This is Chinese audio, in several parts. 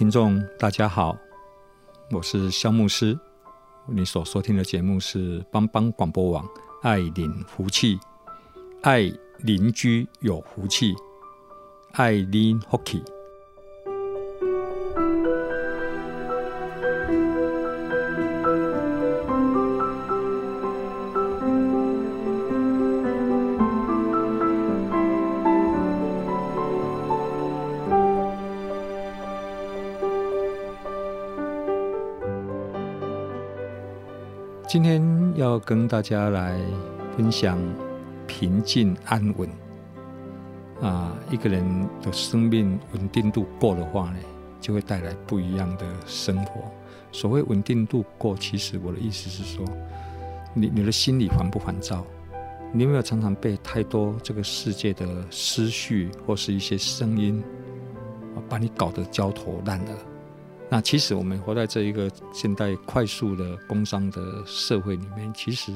听众，大家好，我是肖牧师。你所收听的节目是帮帮广播网爱邻福气，爱邻居有福气，爱邻福气。跟大家来分享平静安稳啊，一个人的生命稳定度够的话呢，就会带来不一样的生活。所谓稳定度够，其实我的意思是说，你你的心里烦不烦躁？你有没有常常被太多这个世界的思绪或是一些声音啊，把你搞得焦头烂额？那其实我们活在这一个现代快速的工商的社会里面，其实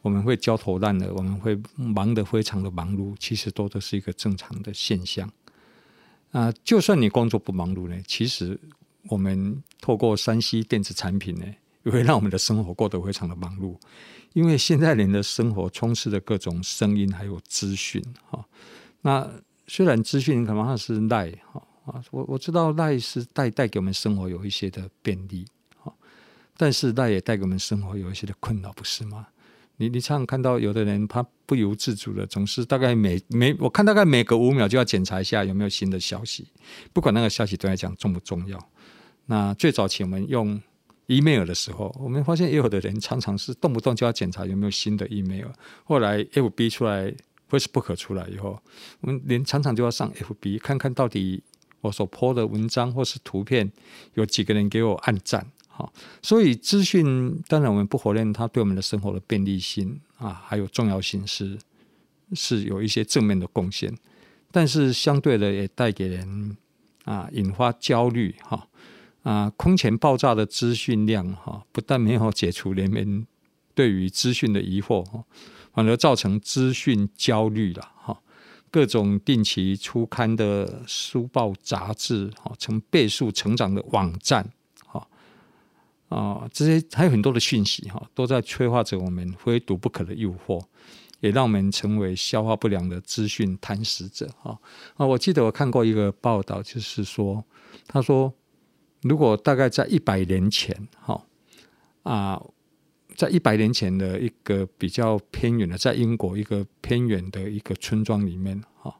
我们会焦头烂额，我们会忙得非常的忙碌，其实都都是一个正常的现象。啊，就算你工作不忙碌呢，其实我们透过 3C 电子产品呢，也会让我们的生活过得非常的忙碌，因为现在人的生活充斥着各种声音还有资讯哈。那虽然资讯可能是赖哈。啊，我我知道赖是带带给我们生活有一些的便利啊，但是赖也带给我们生活有一些的困扰，不是吗？你你常常看到有的人他不由自主的总是大概每每我看大概每隔五秒就要检查一下有没有新的消息，不管那个消息对来讲重不重要。那最早期我们用 email 的时候，我们发现也有的人常常是动不动就要检查有没有新的 email。后来 FB 出来，Facebook 出来以后，我们连常常就要上 FB 看看到底。我所 po 的文章或是图片，有几个人给我按赞？哈，所以资讯当然我们不否认它对我们的生活的便利性啊，还有重要性是是有一些正面的贡献，但是相对的也带给人啊引发焦虑哈啊空前爆炸的资讯量哈，不但没有解除人们对于资讯的疑惑哈，反而造成资讯焦虑了。各种定期出刊的书报杂志，哈，成倍数成长的网站，哈，啊，这些还有很多的讯息，哈，都在催化着我们非读不可的诱惑，也让我们成为消化不良的资讯贪食者，哈。啊，我记得我看过一个报道，就是说，他说，如果大概在一百年前，哈，啊。在一百年前的一个比较偏远的，在英国一个偏远的一个村庄里面，哈，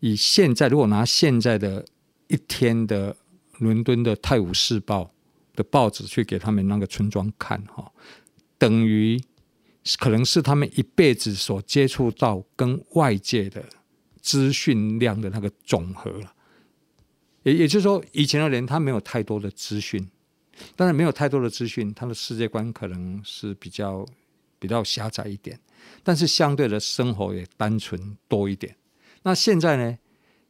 以现在如果拿现在的一天的伦敦的《泰晤士报》的报纸去给他们那个村庄看，哈，等于可能是他们一辈子所接触到跟外界的资讯量的那个总和了。也也就是说，以前的人他没有太多的资讯。当然没有太多的资讯，他的世界观可能是比较比较狭窄一点，但是相对的生活也单纯多一点。那现在呢？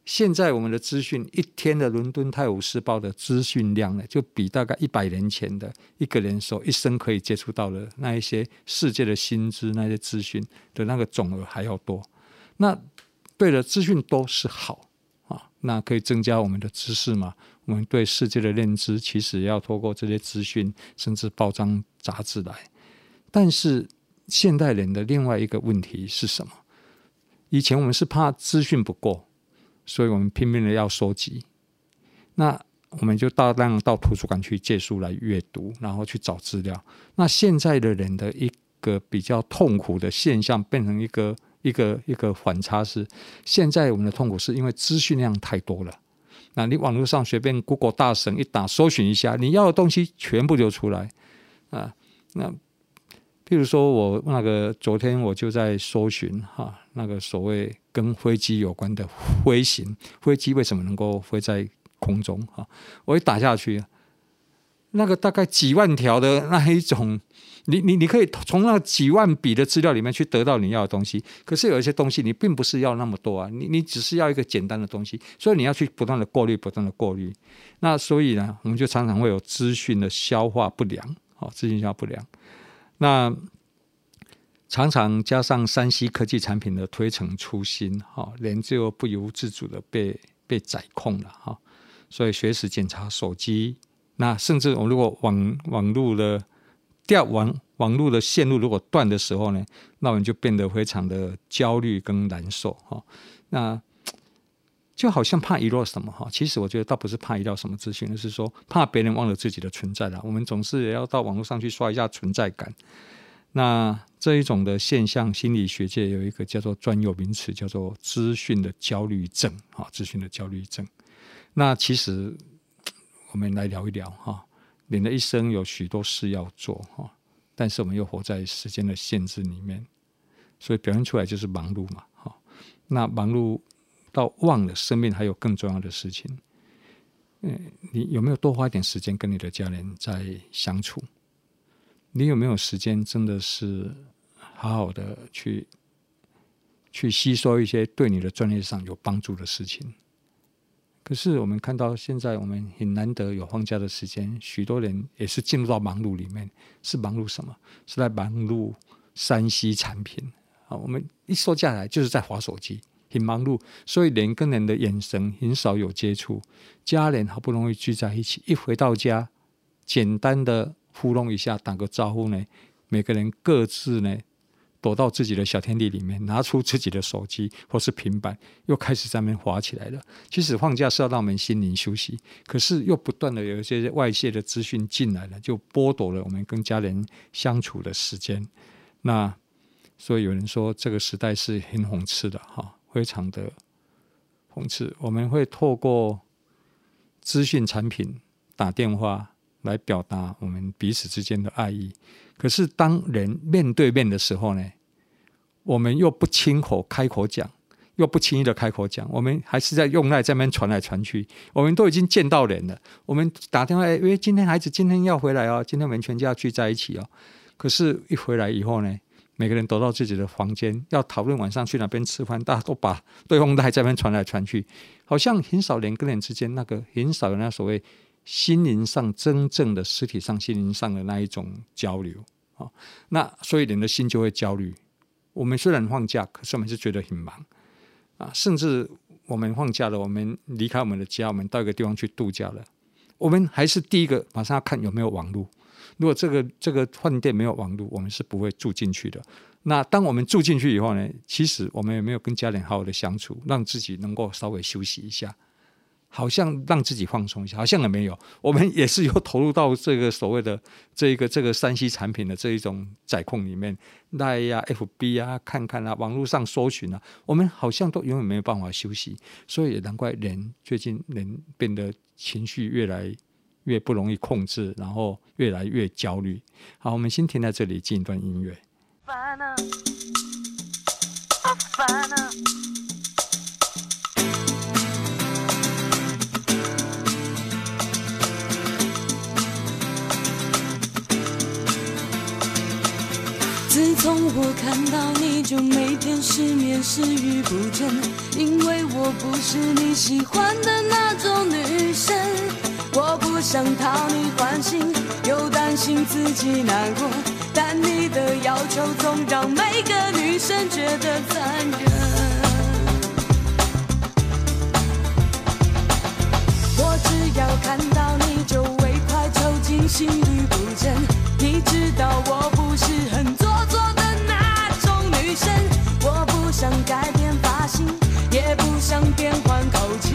现在我们的资讯一天的《伦敦泰晤士报》的资讯量呢，就比大概一百年前的一个人所一生可以接触到的那一些世界的新知、那些资讯的那个总额还要多。那对了，资讯多是好啊，那可以增加我们的知识嘛。我们对世界的认知，其实要透过这些资讯，甚至报章杂志来。但是现代人的另外一个问题是什么？以前我们是怕资讯不够，所以我们拼命的要收集。那我们就大量到图书馆去借书来阅读，然后去找资料。那现在的人的一个比较痛苦的现象，变成一个一个一个反差是：现在我们的痛苦是因为资讯量太多了。那你网络上随便 Google 大神一打，搜寻一下，你要的东西全部就出来啊。那譬如说我那个昨天我就在搜寻哈，那个所谓跟飞机有关的飞行，飞机为什么能够飞在空中哈？我一打下去，那个大概几万条的那一种。你你你可以从那几万笔的资料里面去得到你要的东西，可是有一些东西你并不是要那么多啊，你你只是要一个简单的东西，所以你要去不断的过滤，不断的过滤。那所以呢，我们就常常会有资讯的消化不良，好，资讯消化不良。那常常加上山西科技产品的推陈出新，哈，人就不由自主的被被宰控了，哈。所以随时检查手机，那甚至我如果网网络的。掉网网络的线路如果断的时候呢，那我们就变得非常的焦虑跟难受哈。那就好像怕遗漏什么哈，其实我觉得倒不是怕遗漏什么资讯，而是说怕别人忘了自己的存在了。我们总是也要到网络上去刷一下存在感。那这一种的现象，心理学界有一个叫做专有名词，叫做资讯的焦虑症哈，资讯的焦虑症。那其实我们来聊一聊哈。人的一生有许多事要做哈，但是我们又活在时间的限制里面，所以表现出来就是忙碌嘛哈。那忙碌到忘了生命还有更重要的事情。嗯，你有没有多花一点时间跟你的家人在相处？你有没有时间真的是好好的去去吸收一些对你的专业上有帮助的事情？可是我们看到现在，我们很难得有放假的时间，许多人也是进入到忙碌里面。是忙碌什么？是在忙碌 3C 产品啊！我们一说下来就是在划手机，很忙碌，所以人跟人的眼神很少有接触。家人好不容易聚在一起，一回到家，简单的互动一下，打个招呼呢，每个人各自呢。躲到自己的小天地里面，拿出自己的手机或是平板，又开始在那边滑起来了。其实放假是要让我们心灵休息，可是又不断的有一些外界的资讯进来了，就剥夺了我们跟家人相处的时间。那所以有人说这个时代是很讽刺的哈，非常的讽刺。我们会透过资讯产品打电话来表达我们彼此之间的爱意。可是当人面对面的时候呢，我们又不亲口开口讲，又不轻易的开口讲，我们还是在用赖在那边传来传去。我们都已经见到人了，我们打电话，因为今天孩子今天要回来哦，今天我们全家聚在一起哦。可是，一回来以后呢，每个人都到自己的房间，要讨论晚上去哪边吃饭，大家都把对方赖在那边传来传去，好像很少人跟人之间那个很少有那所谓。心灵上真正的实体上心灵上的那一种交流啊，那所以人的心就会焦虑。我们虽然放假，可是我们是觉得很忙啊。甚至我们放假了，我们离开我们的家，我们到一个地方去度假了，我们还是第一个马上要看有没有网络。如果这个这个饭店没有网络，我们是不会住进去的。那当我们住进去以后呢，其实我们也没有跟家人好好的相处，让自己能够稍微休息一下。好像让自己放松一下，好像也没有。我们也是有投入到这个所谓的这一个这个 3C 产品的这一种载控里面，来呀、FB 啊，看看啊，网络上搜寻啊，我们好像都永远没有办法休息。所以也难怪人最近人变得情绪越来越不容易控制，然后越来越焦虑。好，我们先停在这里，进一段音乐。自从我看到你就每天失眠食欲不振，因为我不是你喜欢的那种女生。我不想讨你欢心，又担心自己难过，但你的要求总让每个女生觉得残忍。我只要看到你就会快抽筋，心律不整。你知道我不是很。变换口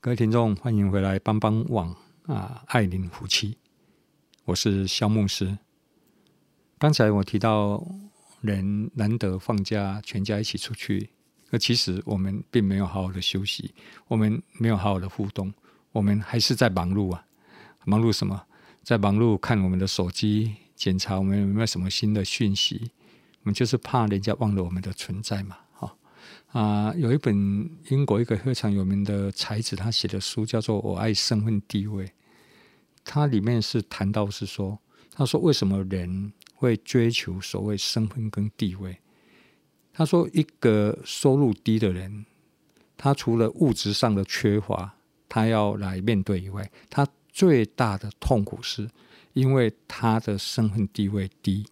各位听众，欢迎回来帮帮网啊，爱邻福气，我是萧牧师。刚才我提到人难得放假，全家一起出去，可其实我们并没有好好的休息，我们没有好好的互动，我们还是在忙碌啊！忙碌什么？在忙碌看我们的手机，检查我们有没有什么新的讯息。我们就是怕人家忘了我们的存在嘛。啊，有一本英国一个非常有名的才子，他写的书叫做《我爱身份地位》。它里面是谈到是说，他说为什么人会追求所谓身份跟地位？他说一个收入低的人，他除了物质上的缺乏，他要来面对以外，他最大的痛苦是因为他的身份地位低。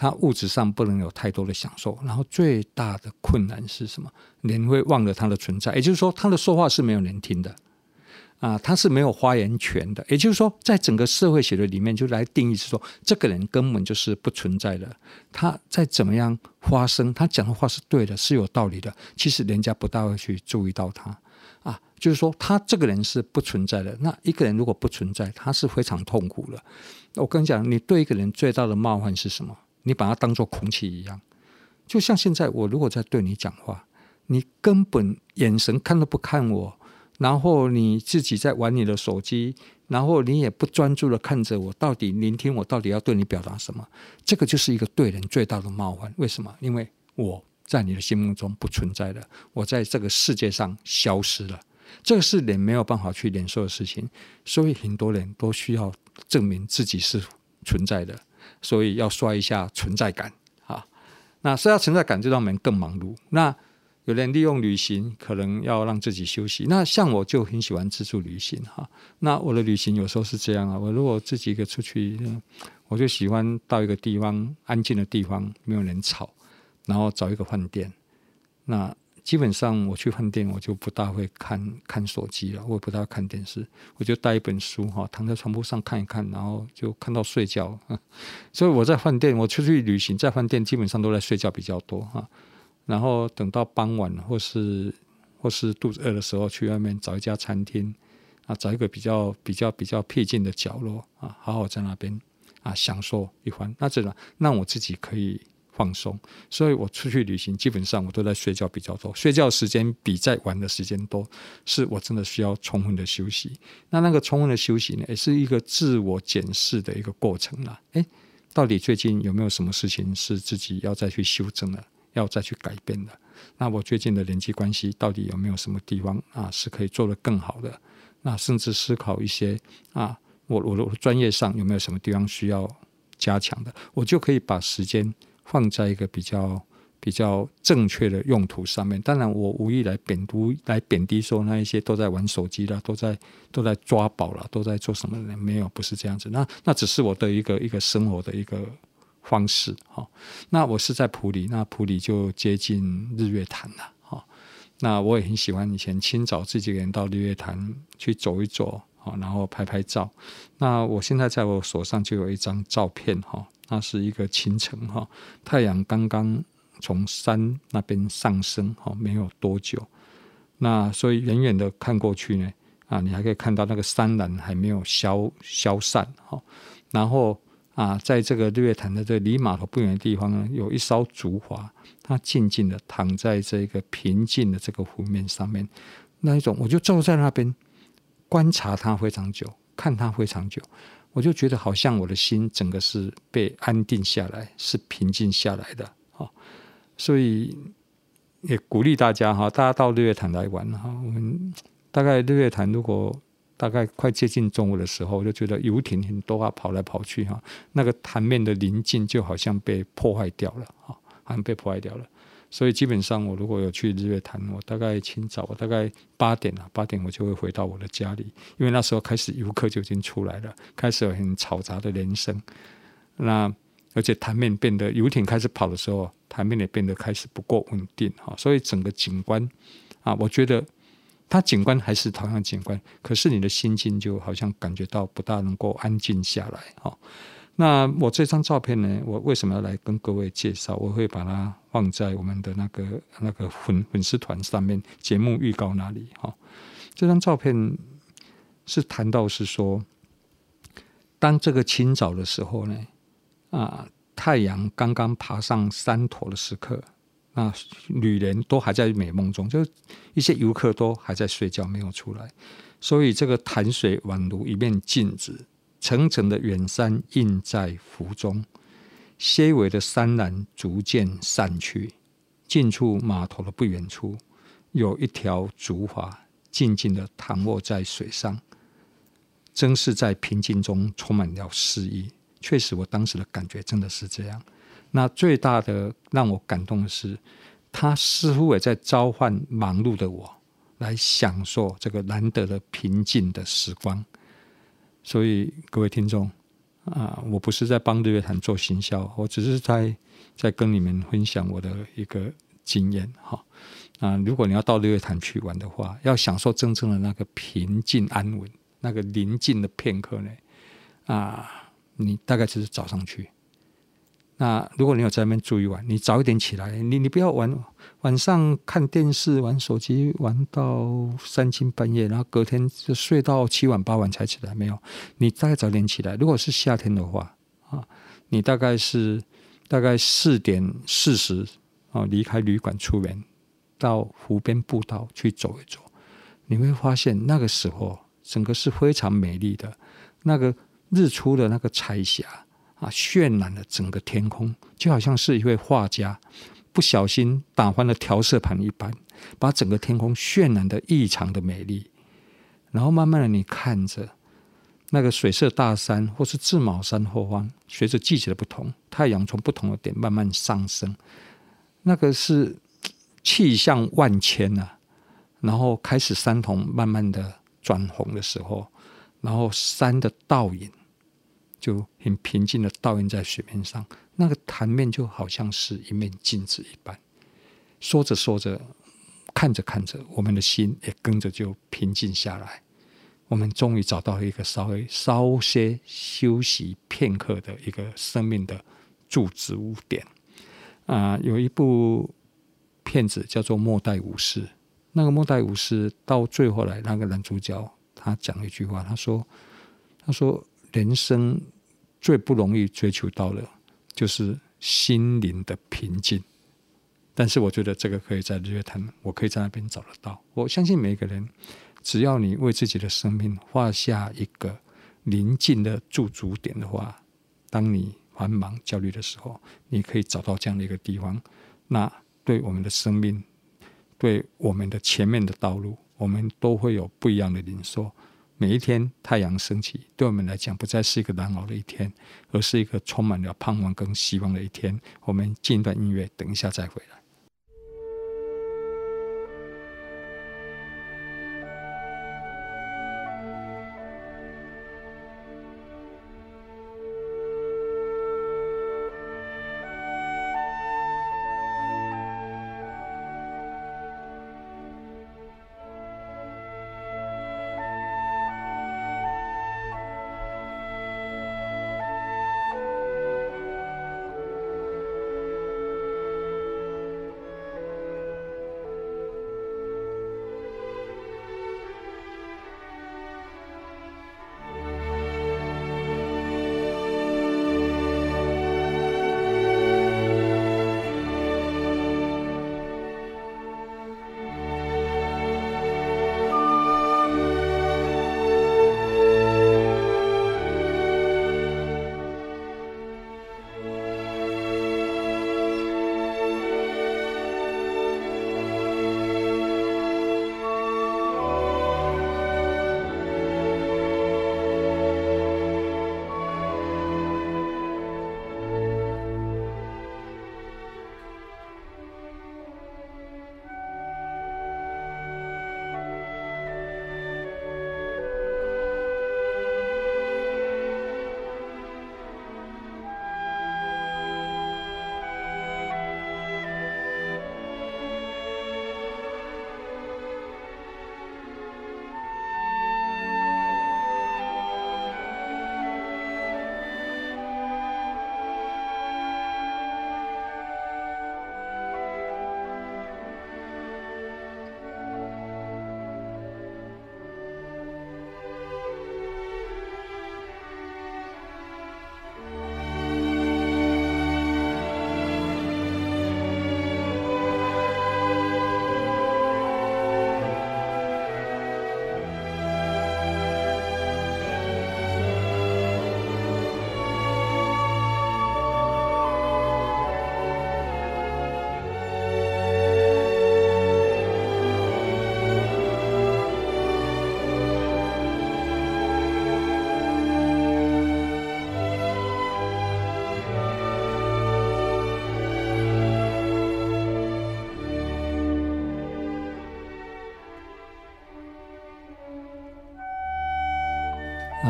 他物质上不能有太多的享受，然后最大的困难是什么？人会忘了他的存在，也就是说，他的说话是没有人听的，啊，他是没有发言权的。也就是说，在整个社会学的里面，就来定义是说，这个人根本就是不存在的。他再怎么样发声，他讲的话是对的，是有道理的，其实人家不大会去注意到他，啊，就是说，他这个人是不存在的。那一个人如果不存在，他是非常痛苦的。我跟你讲，你对一个人最大的冒犯是什么？你把它当做空气一样，就像现在我如果在对你讲话，你根本眼神看都不看我，然后你自己在玩你的手机，然后你也不专注的看着我，到底聆听我到底要对你表达什么？这个就是一个对人最大的冒犯。为什么？因为我在你的心目中不存在了，我在这个世界上消失了，这个是人没有办法去忍受的事情，所以很多人都需要证明自己是存在的。所以要刷一下存在感啊！那刷下存在感就让我们更忙碌。那有人利用旅行，可能要让自己休息。那像我就很喜欢自助旅行哈。那我的旅行有时候是这样啊，我如果自己一个出去，我就喜欢到一个地方安静的地方，没有人吵，然后找一个饭店。那基本上我去饭店，我就不大会看看手机了，我也不大会看电视，我就带一本书哈，躺在床铺上看一看，然后就看到睡觉。所以我在饭店，我出去旅行，在饭店基本上都在睡觉比较多哈。然后等到傍晚或是或是肚子饿的时候，去外面找一家餐厅啊，找一个比较比较比较僻静的角落啊，好好在那边啊享受一番。那这样让我自己可以。放松，所以我出去旅行，基本上我都在睡觉比较多，睡觉时间比在玩的时间多，是我真的需要充分的休息。那那个充分的休息呢，也是一个自我检视的一个过程啦。诶，到底最近有没有什么事情是自己要再去修正的，要再去改变的？那我最近的人际关系到底有没有什么地方啊是可以做得更好的？那甚至思考一些啊，我我的专业上有没有什么地方需要加强的，我就可以把时间放在一个比较比较正确的用途上面。当然，我无意来贬低来贬低说那一些都在玩手机啦，都在都在抓宝了，都在做什么呢？没有，不是这样子。那那只是我的一个一个生活的一个方式哈。那我是在普里，那普里就接近日月潭了。那我也很喜欢以前清早自己个人到日月潭去走一走，然后拍拍照。那我现在在我手上就有一张照片，哈，那是一个清晨，哈，太阳刚刚从山那边上升，哈，没有多久。那所以远远的看过去呢，啊，你还可以看到那个山峦还没有消消散，哈，然后。啊，在这个日月潭的这离码头不远的地方呢，有一艘竹筏，它静静的躺在这个平静的这个湖面上面。那一种，我就坐在那边观察它非常久，看它非常久，我就觉得好像我的心整个是被安定下来，是平静下来的。哈，所以也鼓励大家哈，大家到日月潭来玩哈。我们大概日月潭如果。大概快接近中午的时候，我就觉得游艇很多啊，跑来跑去哈，那个潭面的宁静就好像被破坏掉了哈，好像被破坏掉了。所以基本上，我如果有去日月潭，我大概清早，我大概八点啊，八点我就会回到我的家里，因为那时候开始游客就已经出来了，开始有很嘈杂的人声。那而且潭面变得游艇开始跑的时候，潭面也变得开始不够稳定哈，所以整个景观啊，我觉得。它景观还是同样景观，可是你的心境就好像感觉到不大能够安静下来哈。那我这张照片呢？我为什么要来跟各位介绍？我会把它放在我们的那个那个粉粉丝团上面节目预告那里哈。这张照片是谈到是说，当这个清早的时候呢，啊，太阳刚刚爬上山头的时刻。那旅人都还在美梦中，就一些游客都还在睡觉，没有出来。所以这个潭水宛如一面镜子，层层的远山映在湖中，些微的山峦逐渐散去。近处码头的不远处，有一条竹筏静静的躺卧在水上，真是在平静中充满了诗意。确实，我当时的感觉真的是这样。那最大的让我感动的是，他似乎也在召唤忙碌的我来享受这个难得的平静的时光。所以各位听众啊，我不是在帮日月潭做行销，我只是在在跟你们分享我的一个经验哈。啊，如果你要到日月潭去玩的话，要享受真正的那个平静安稳、那个宁静的片刻呢，啊，你大概就是早上去。那如果你有在那边住一晚，你早一点起来，你你不要晚晚上看电视、玩手机，玩到三更半夜，然后隔天就睡到七晚八晚才起来。没有，你大概早点起来。如果是夏天的话，啊，你大概是大概四点四十啊离开旅馆出门，到湖边步道去走一走，你会发现那个时候整个是非常美丽的，那个日出的那个彩霞。啊，渲染了整个天空，就好像是一位画家不小心打翻了调色盘一般，把整个天空渲染得异常的美丽。然后慢慢的，你看着那个水色大山或是自卯山后方，随着季节的不同，太阳从不同的点慢慢上升，那个是气象万千呐、啊。然后开始山头慢慢的转红的时候，然后山的倒影。就很平静的倒映在水面上，那个潭面就好像是一面镜子一般。说着说着，看着看着，我们的心也跟着就平静下来。我们终于找到一个稍微稍些休息片刻的一个生命的驻足污点。啊、有一部片子叫做《末代武士》，那个《末代武士》到最后来，那个男主角他讲了一句话，他说：“他说。”人生最不容易追求到的，就是心灵的平静。但是我觉得这个可以在日月潭，我可以在那边找得到。我相信每一个人，只要你为自己的生命画下一个宁静的驻足点的话，当你繁忙焦虑的时候，你可以找到这样的一个地方。那对我们的生命，对我们的前面的道路，我们都会有不一样的领受。每一天太阳升起，对我们来讲不再是一个难熬的一天，而是一个充满了盼望跟希望的一天。我们进一段音乐，等一下再回来。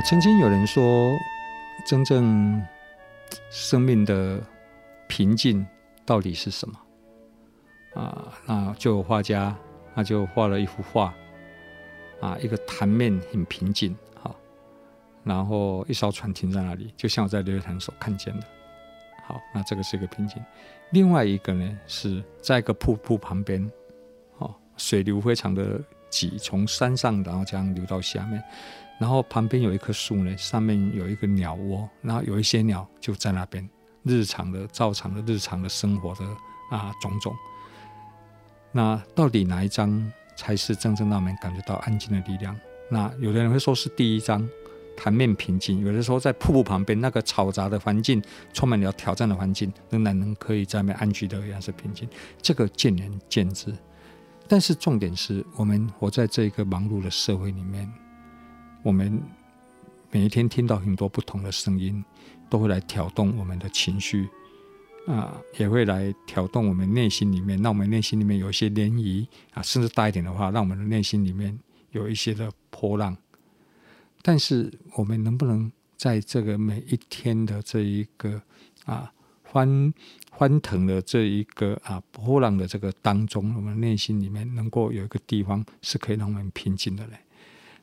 曾经有人说，真正生命的平静到底是什么？啊，那就有画家，他就画了一幅画，啊，一个潭面很平静，好，然后一艘船停在那里，就像我在日月潭所看见的。好，那这个是一个平静。另外一个呢，是在一个瀑布旁边，哦，水流非常的急，从山上然后这样流到下面。然后旁边有一棵树呢，上面有一个鸟窝，然后有一些鸟就在那边，日常的、照常的、日常的生活的啊种种。那到底哪一张才是真正让我们感觉到安静的力量？那有的人会说是第一张，潭面平静；有的时候在瀑布旁边那个嘈杂的环境，充满了挑战的环境，仍然能可以在那边安居乐业是平静。这个见仁见智，但是重点是我们活在这个忙碌的社会里面。我们每一天听到很多不同的声音，都会来挑动我们的情绪，啊，也会来挑动我们内心里面，让我们内心里面有一些涟漪啊，甚至大一点的话，让我们的内心里面有一些的波浪。但是，我们能不能在这个每一天的这一个啊欢欢腾的这一个啊波浪的这个当中，我们内心里面能够有一个地方是可以让我们平静的嘞？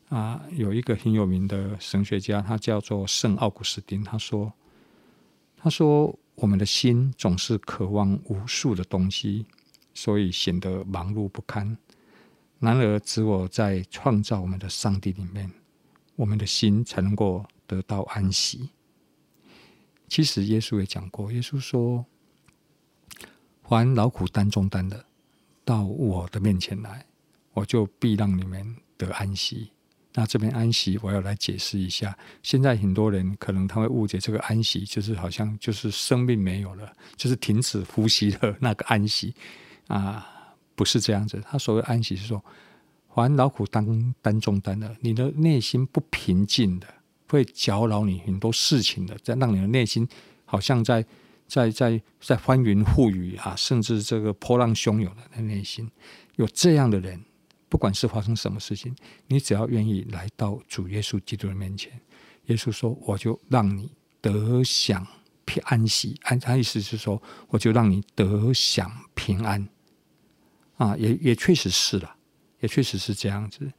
啊，有一个很有名的神学家，他叫做圣奥古斯丁。他说：“他说，我们的心总是渴望无数的东西，所以显得忙碌不堪。然而，只有在创造我们的上帝里面，我们的心才能够得到安息。其实，耶稣也讲过，耶稣说：‘凡劳苦担重担的，到我的面前来，我就必让你们得安息。’”那这边安息，我要来解释一下。现在很多人可能他会误解这个安息，就是好像就是生命没有了，就是停止呼吸的 那个安息啊，不是这样子。他所谓安息是说，还劳苦当担重担的，你的内心不平静的，会搅扰你很多事情的，在让你的内心好像在在在在翻云覆雨啊，甚至这个波浪汹涌的内心，有这样的人，不管是发生什么事情，你只要愿意来到主耶稣基督的面前，耶稣说：“我就让你得享平安息。”安他意思是说，我就让你得享平安。啊，也也确实是了，也确实是这样子。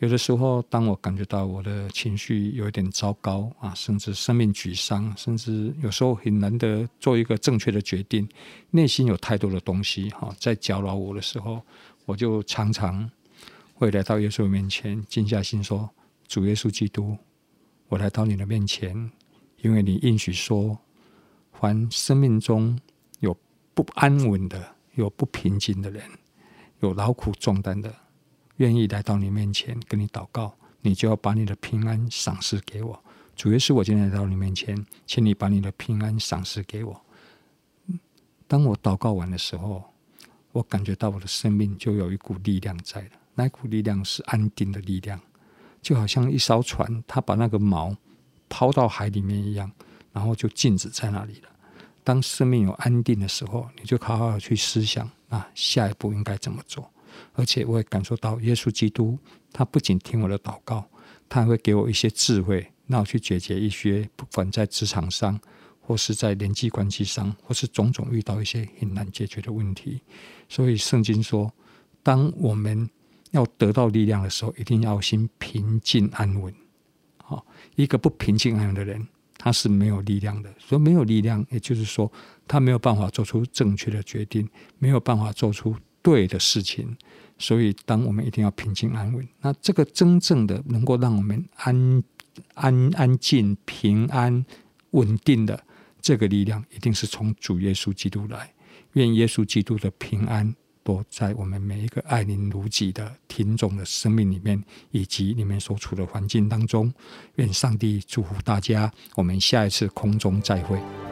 有的时候，当我感觉到我的情绪有一点糟糕啊，甚至生命沮丧，甚至有时候很难得做一个正确的决定，内心有太多的东西哈在搅扰我的时候，我就常常会来到耶稣面前，静下心说：“主耶稣基督，我来到你的面前，因为你应许说，凡生命中有不安稳的、有不平静的人。”有劳苦重担的，愿意来到你面前跟你祷告，你就要把你的平安赏赐给我。主耶稣，我今天来到你面前，请你把你的平安赏赐给我。当我祷告完的时候，我感觉到我的生命就有一股力量在了，那股力量是安定的力量，就好像一艘船，它把那个锚抛到海里面一样，然后就静止在那里了。当生命有安定的时候，你就好好去思想。啊，下一步应该怎么做？而且我也感受到耶稣基督，他不仅听我的祷告，他还会给我一些智慧，让我去解决一些不管在职场上，或是在人际关系上，或是种种遇到一些很难解决的问题。所以圣经说，当我们要得到力量的时候，一定要心平静安稳。好，一个不平静安稳的人，他是没有力量的。所以没有力量，也就是说。他没有办法做出正确的决定，没有办法做出对的事情，所以当我们一定要平静安稳。那这个真正的能够让我们安安安静、平安、稳定的这个力量，一定是从主耶稣基督来。愿耶稣基督的平安在我们每一个爱您如己的听众的生命里面，以及你们所处的环境当中。愿上帝祝福大家，我们下一次空中再会。